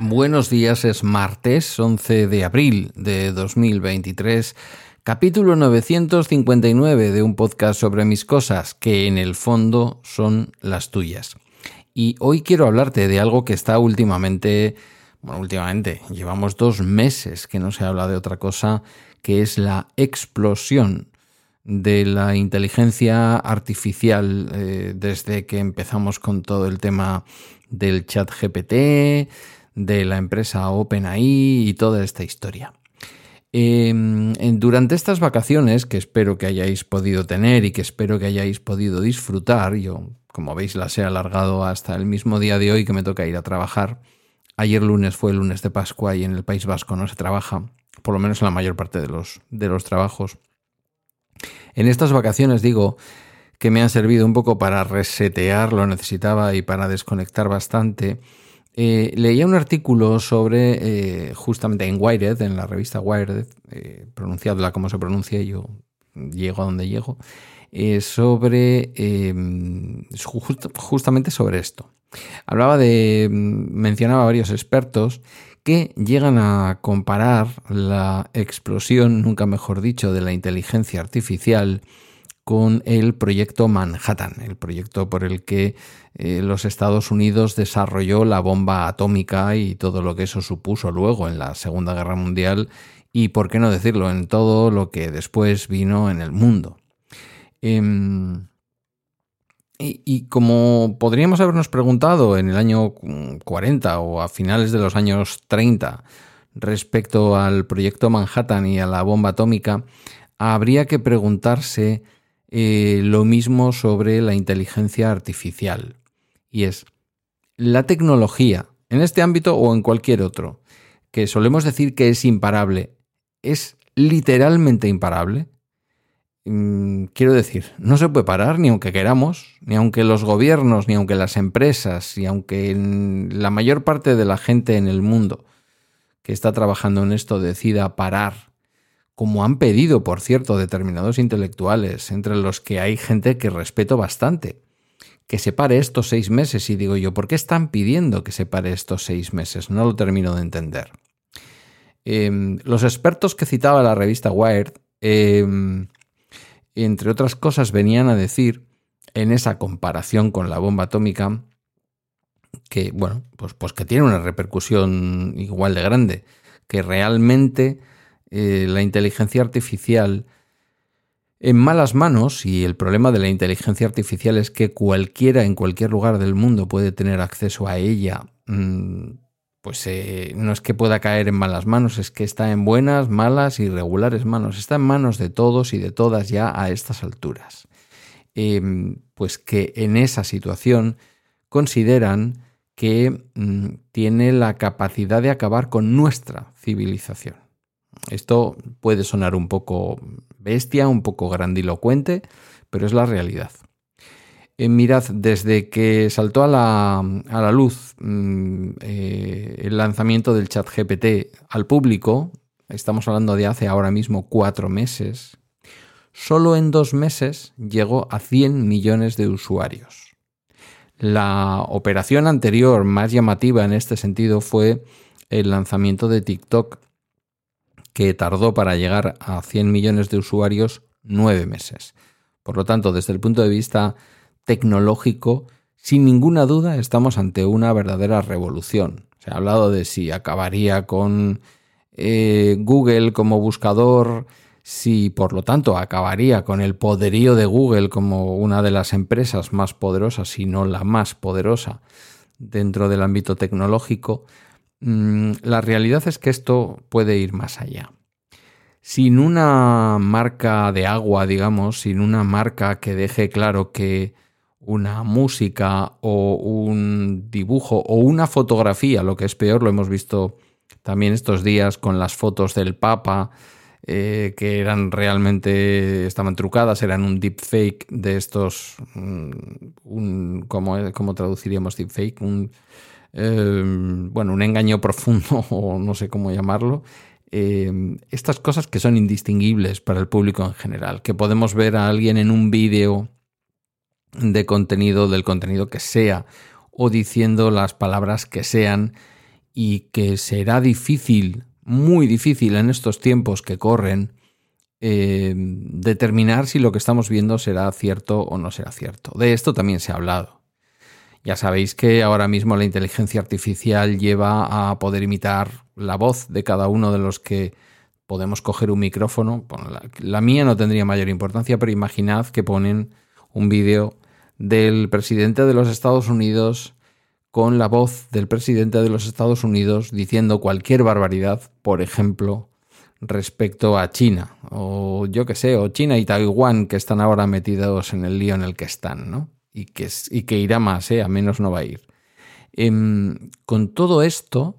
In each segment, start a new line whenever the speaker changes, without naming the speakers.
Buenos días, es martes 11 de abril de 2023 Capítulo 959 de un podcast sobre mis cosas, que en el fondo son las tuyas. Y hoy quiero hablarte de algo que está últimamente, bueno, últimamente, llevamos dos meses que no se habla de otra cosa, que es la explosión de la inteligencia artificial eh, desde que empezamos con todo el tema del chat GPT, de la empresa OpenAI y toda esta historia. Em, durante estas vacaciones, que espero que hayáis podido tener y que espero que hayáis podido disfrutar, yo, como veis, las he alargado hasta el mismo día de hoy que me toca ir a trabajar. Ayer lunes fue el lunes de Pascua y en el País Vasco no se trabaja, por lo menos en la mayor parte de los, de los trabajos. En estas vacaciones digo que me han servido un poco para resetear, lo necesitaba y para desconectar bastante eh, leía un artículo sobre, eh, justamente en Wired, en la revista Wired, eh, pronunciadla como se pronuncia, yo llego a donde llego, eh, sobre, em, justamente sobre esto. Hablaba de, mencionaba varios expertos que llegan a comparar la explosión, nunca mejor dicho, de la inteligencia artificial con el proyecto Manhattan, el proyecto por el que eh, los Estados Unidos desarrolló la bomba atómica y todo lo que eso supuso luego en la Segunda Guerra Mundial y, por qué no decirlo, en todo lo que después vino en el mundo. Em, y, y, como podríamos habernos preguntado en el año 40 o a finales de los años 30 respecto al proyecto Manhattan y a la bomba atómica, habría que preguntarse eh, lo mismo sobre la inteligencia artificial. Y es la tecnología, en este ámbito o en cualquier otro, que solemos decir que es imparable, es literalmente imparable. Mm, quiero decir, no se puede parar ni aunque queramos, ni aunque los gobiernos, ni aunque las empresas, ni aunque la mayor parte de la gente en el mundo que está trabajando en esto decida parar como han pedido, por cierto, determinados intelectuales, entre los que hay gente que respeto bastante, que se pare estos seis meses. Y digo yo, ¿por qué están pidiendo que se pare estos seis meses? No lo termino de entender. Em, los expertos que citaba la revista Wired, em, entre otras cosas, venían a decir en esa comparación con la bomba atómica que, bueno, pues, pues que tiene una repercusión igual de grande, que realmente eh, la inteligencia artificial en malas manos, y el problema de la inteligencia artificial es que cualquiera en cualquier lugar del mundo puede tener acceso a ella, mm, pues eh, no es que pueda caer en malas manos, es que está en buenas, malas y regulares manos, está en manos de todos y de todas ya a estas alturas. Em, pues que en esa situación consideran que mm, tiene la capacidad de acabar con nuestra civilización. Esto puede sonar un poco bestia, un poco grandilocuente, pero es la realidad. Eh, mirad, desde que saltó a la, luz mm, eh, el lanzamiento del chat GPT al público, estamos hablando de hace ahora mismo cuatro meses, solo en dos meses llegó a 100 millones de usuarios. La operación anterior más llamativa en este sentido fue el lanzamiento de TikTok que tardó para llegar a 100 millones de usuarios nueve meses. Por lo tanto, desde el punto de vista tecnológico, sin ninguna duda estamos ante una verdadera revolución. Se ha hablado de si acabaría con eh, Google como buscador, si por lo tanto acabaría con el poderío de Google como una de las empresas más poderosas, si no la más poderosa dentro del ámbito tecnológico, la realidad es que esto puede ir más allá. Sin una marca de agua, digamos, sin una marca que deje claro que una música o un dibujo o una fotografía, lo que es peor, lo hemos visto también estos días con las fotos del Papa, eh, que eran realmente, estaban trucadas, eran un deepfake de estos, mm, ¿cómo, ¿cómo, traduciríamos deepfake? Un, eh, bueno, un engaño profundo o no sé cómo llamarlo. Eh, estas cosas que son indistinguibles para el público en general, que podemos ver a alguien en un vídeo de contenido, del contenido que sea, o diciendo las palabras que sean, y que será difícil, muy difícil en estos tiempos que corren, eh, determinar si lo que estamos viendo será cierto o no será cierto. De esto también se ha hablado. Ya sabéis que ahora mismo la inteligencia artificial lleva a poder imitar la voz de cada uno de los que podemos coger un micrófono. la, mía no tendría mayor importancia, pero imaginad que ponen un vídeo del presidente de los Estados Unidos con la voz del presidente de los Estados Unidos diciendo cualquier barbaridad, por ejemplo, respecto a China, o yo qué sé, o China y Taiwán que están ahora metidos en el lío en el que están, ¿no? Y que, y que irá más, ¿eh? A menos no va a ir. Em, con todo esto,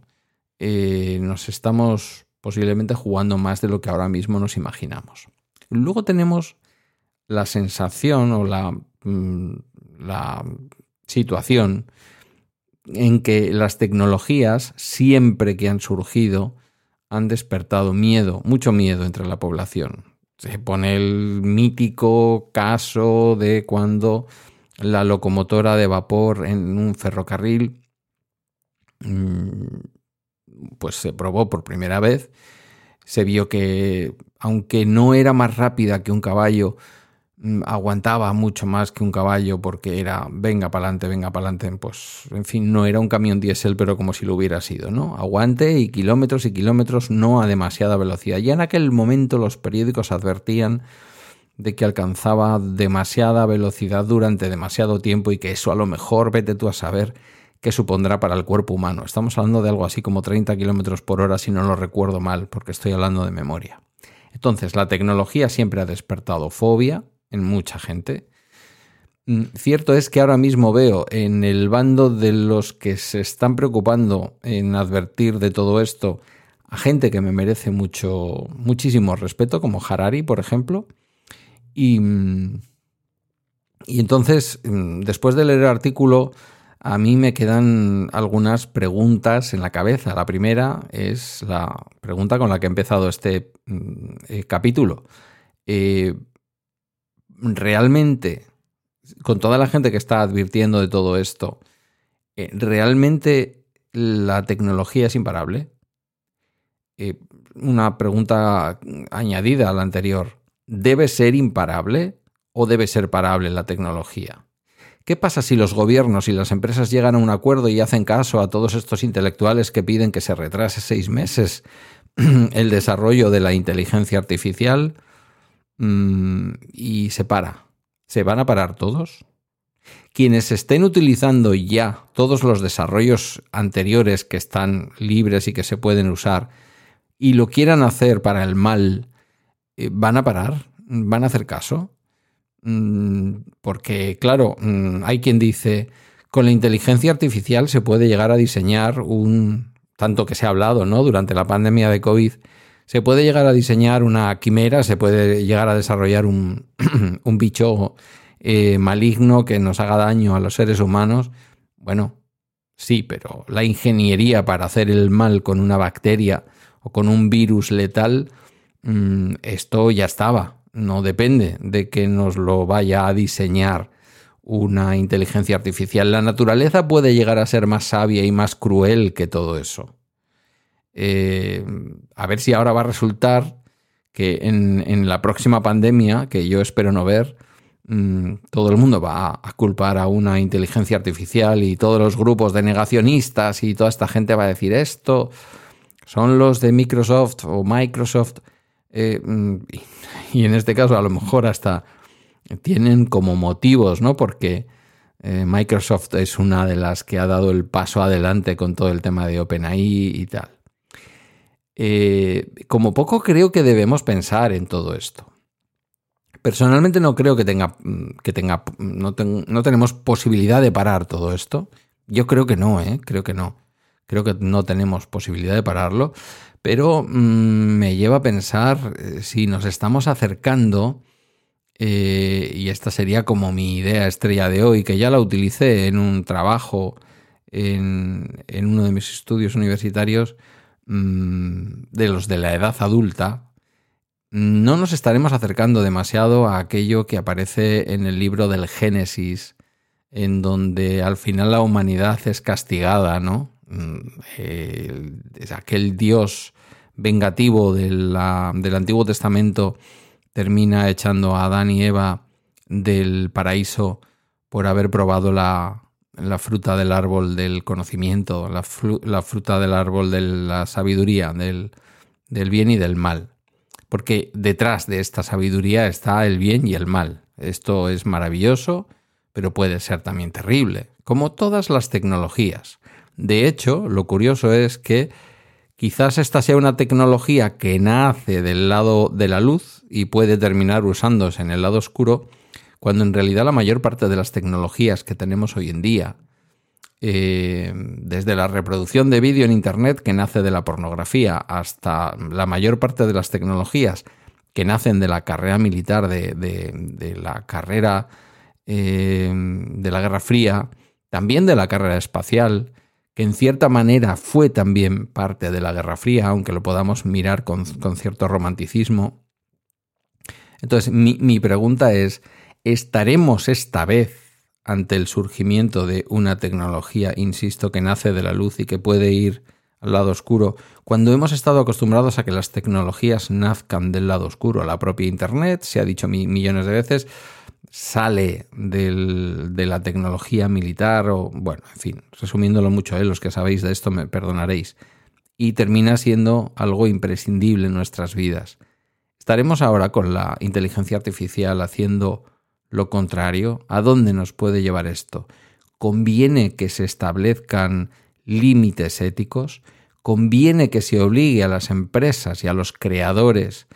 eh, nos estamos posiblemente jugando más de lo que ahora mismo nos imaginamos. Luego tenemos la sensación o mm, la situación en que las tecnologías, siempre que han surgido, han despertado miedo, mucho miedo entre la población. Se pone el mítico caso de cuando la locomotora de vapor en un ferrocarril mm, pues se probó por primera vez, se vio que aunque no era más rápida que un caballo, Mm, aguantaba mucho más que un caballo porque era venga para adelante, venga para adelante. Pues, en fin, no era un camión diésel, pero como si lo hubiera sido, ¿no? Aguante y kilómetros y kilómetros, no a demasiada velocidad. Ya en aquel momento los periódicos advertían de que alcanzaba demasiada velocidad durante demasiado tiempo y que eso a lo mejor vete tú a saber qué supondrá para el cuerpo humano. Estamos hablando de algo así como 30 kilómetros por hora, si no lo recuerdo mal, porque estoy hablando de memoria. Entonces, la tecnología siempre ha despertado fobia, en mucha gente. Mm, cierto es que ahora mismo veo en el bando de los que se están preocupando en advertir de todo esto a gente que me merece mucho, muchísimo respeto, como Harari, por ejemplo. Y, mm, y entonces, mm, después de leer el artículo, a mí me quedan algunas preguntas en la cabeza. La primera es la pregunta con la que he empezado este eh, capítulo. Eh, realmente, con toda la gente que está advirtiendo de todo esto, eh, ¿realmente la tecnología es imparable? Una pregunta añadida a la anterior. ¿Debe ser imparable o debe ser parable la tecnología? ¿Qué pasa si los gobiernos y las empresas llegan a un acuerdo y hacen caso a todos estos intelectuales que piden que se retrase seis meses el desarrollo de la inteligencia artificial? Mm, y se para. ¿Se van a parar todos? Quienes estén utilizando ya todos los desarrollos anteriores que están libres y que se pueden usar y lo quieran hacer para el mal, ¿van a parar? ¿Van a hacer caso? Mm, porque, claro, mm, hay quien dice, con la inteligencia artificial se puede llegar a diseñar un, tanto que se ha hablado, ¿no? Durante la pandemia de COVID, se puede llegar a diseñar una quimera, se puede llegar a desarrollar un, bicho eh, maligno que nos haga daño a los seres humanos. Bueno, sí, pero la ingeniería para hacer el mal con una bacteria o con un virus letal, mm, esto ya estaba. No depende de que nos lo vaya a diseñar una inteligencia artificial. La naturaleza puede llegar a ser más sabia y más cruel que todo eso. Eh, a ver si ahora va a resultar que en, la próxima pandemia, que yo espero no ver, mm, todo el mundo va a culpar a una inteligencia artificial y todos los grupos de negacionistas y toda esta gente va a decir esto son los de Microsoft o Microsoft eh, mm, y, en este caso a lo mejor hasta tienen como motivos, ¿no? Porque eh, Microsoft es una de las que ha dado el paso adelante con todo el tema de OpenAI y tal. Eh, como poco creo que debemos pensar en todo esto. Personalmente no creo que tenga, que tenga no, tenemos posibilidad de parar todo esto. Yo creo que no, ¿eh? creo que no. creo que no tenemos posibilidad de pararlo, pero mm, me lleva a pensar eh, si nos estamos acercando, eh, y esta sería como mi idea estrella de hoy, que ya la utilicé en un trabajo en, uno de mis estudios universitarios mm, de los de la edad adulta, no nos estaremos acercando demasiado a aquello que aparece en el libro del Génesis, en donde al final la humanidad es castigada, ¿no? Mm, es aquel Dios vengativo del Antiguo Testamento termina echando a Adán y Eva del paraíso por haber probado la, fruta del árbol del conocimiento, la, fruta del árbol de la sabiduría, del, del bien y del mal. Porque detrás de esta sabiduría está el bien y el mal. Esto es maravilloso, pero puede ser también terrible, como todas las tecnologías. De hecho, lo curioso es que quizás esta sea una tecnología que nace del lado de la luz y puede terminar usándose en el lado oscuro, cuando en realidad la mayor parte de las tecnologías que tenemos hoy en día, eh, desde la reproducción de vídeo en Internet que nace de la pornografía hasta la mayor parte de las tecnologías que nacen de la carrera militar, de, la carrera eh, de la Guerra Fría, también de la carrera espacial, que en cierta manera fue también parte de la Guerra Fría, aunque lo podamos mirar con, cierto romanticismo. Entonces, mi, mi pregunta es, ¿estaremos esta vez ante el surgimiento de una tecnología, insisto, que nace de la luz y que puede ir lado oscuro, cuando hemos estado acostumbrados a que las tecnologías nazcan del lado oscuro? La propia Internet, se ha dicho millones de veces, sale de la tecnología militar o, bueno, en fin, resumiéndolo mucho, ¿eh? los que sabéis de esto me perdonaréis, y termina siendo algo imprescindible en nuestras vidas. ¿Estaremos ahora con la inteligencia artificial haciendo lo contrario? ¿A dónde nos puede llevar esto? ¿Conviene que se establezcan límites éticos? ¿Conviene que se obligue a las empresas y a los creadores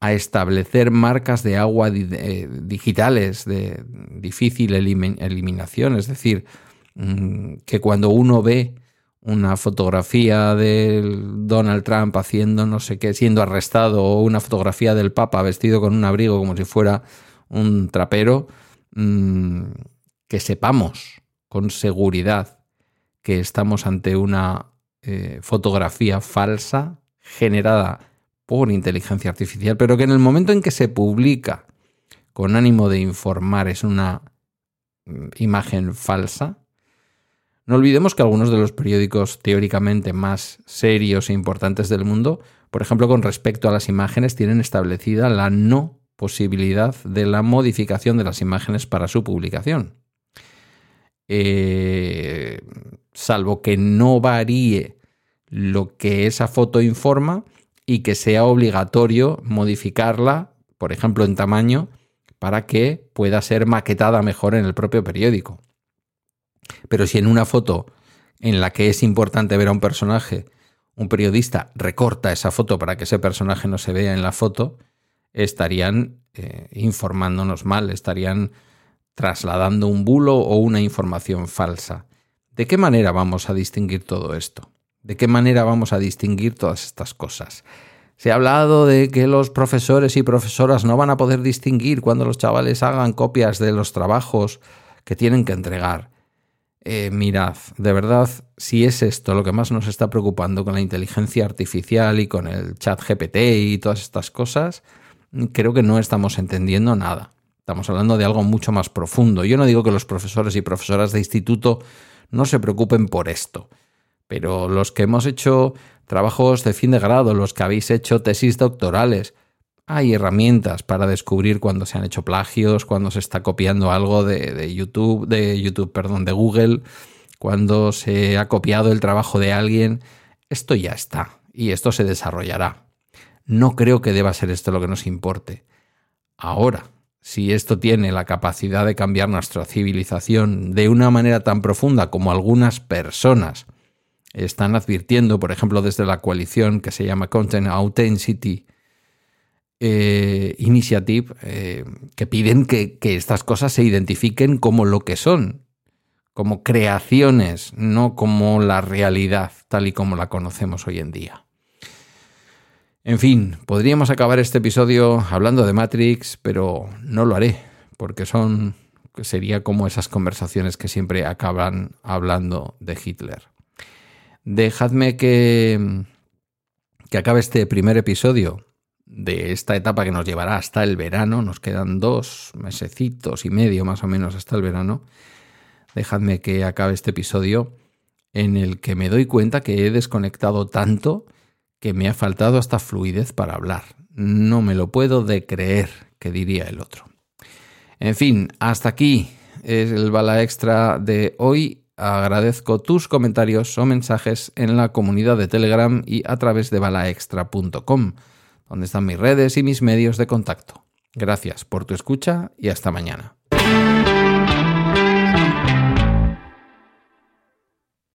a establecer marcas de agua eh, digitales de difícil eliminación. Es decir, mm, que cuando uno ve una fotografía de Donald Trump haciendo no sé qué, siendo arrestado, o una fotografía del Papa vestido con un abrigo como si fuera un trapero, mm, que sepamos con seguridad que estamos ante una eh, fotografía falsa generada por inteligencia artificial, pero que en el momento en que se publica con ánimo de informar es una mm, imagen falsa, no olvidemos que algunos de los periódicos teóricamente más serios e importantes del mundo, por ejemplo, con respecto a las imágenes, tienen establecida la no posibilidad de la modificación de las imágenes para su publicación. Eh, salvo que no varíe lo que esa foto informa, y que sea obligatorio modificarla, por ejemplo, en tamaño, para que pueda ser maquetada mejor en el propio periódico. Pero si en una foto en la que es importante ver a un personaje, un periodista recorta esa foto para que ese personaje no se vea en la foto, estarían eh, informándonos mal, estarían trasladando un bulo o una información falsa. ¿De qué manera vamos a distinguir todo esto? ¿De qué manera vamos a distinguir todas estas cosas? Se ha hablado de que los profesores y profesoras no van a poder distinguir cuando los chavales hagan copias de los trabajos que tienen que entregar. Eh, mirad, de verdad, si es esto lo que más nos está preocupando con la inteligencia artificial y con el chat GPT y todas estas cosas, creo que no estamos entendiendo nada. Estamos hablando de algo mucho más profundo. Yo no digo que los profesores y profesoras de instituto no se preocupen por esto. Pero los que hemos hecho trabajos de fin de grado, los que habéis hecho tesis doctorales, hay herramientas para descubrir cuando se han hecho plagios, cuando se está copiando algo de, YouTube, de YouTube, perdón, de Google, cuando se ha copiado el trabajo de alguien. Esto ya está y esto se desarrollará. No creo que deba ser esto lo que nos importe. Ahora, si esto tiene la capacidad de cambiar nuestra civilización de una manera tan profunda como algunas personas están advirtiendo, por ejemplo, desde la coalición que se llama Content Authenticity eh, Initiative, eh, que piden que, estas cosas se identifiquen como lo que son, como creaciones, no como la realidad tal y como la conocemos hoy en día. En fin, podríamos acabar este episodio hablando de Matrix, pero no lo haré, porque son sería como esas conversaciones que siempre acaban hablando de Hitler. Dejadme que que acabe este primer episodio de esta etapa que nos llevará hasta el verano. Nos quedan dos mesecitos y medio más o menos hasta el verano. Dejadme que acabe este episodio en el que me doy cuenta que he desconectado tanto que me ha faltado hasta fluidez para hablar. No me lo puedo de creer, que diría el otro. En fin, hasta aquí es el bala extra de hoy. Agradezco tus comentarios o mensajes en la comunidad de Telegram y a través de balaextra.com, donde están mis redes y mis medios de contacto. Gracias por tu escucha y hasta mañana.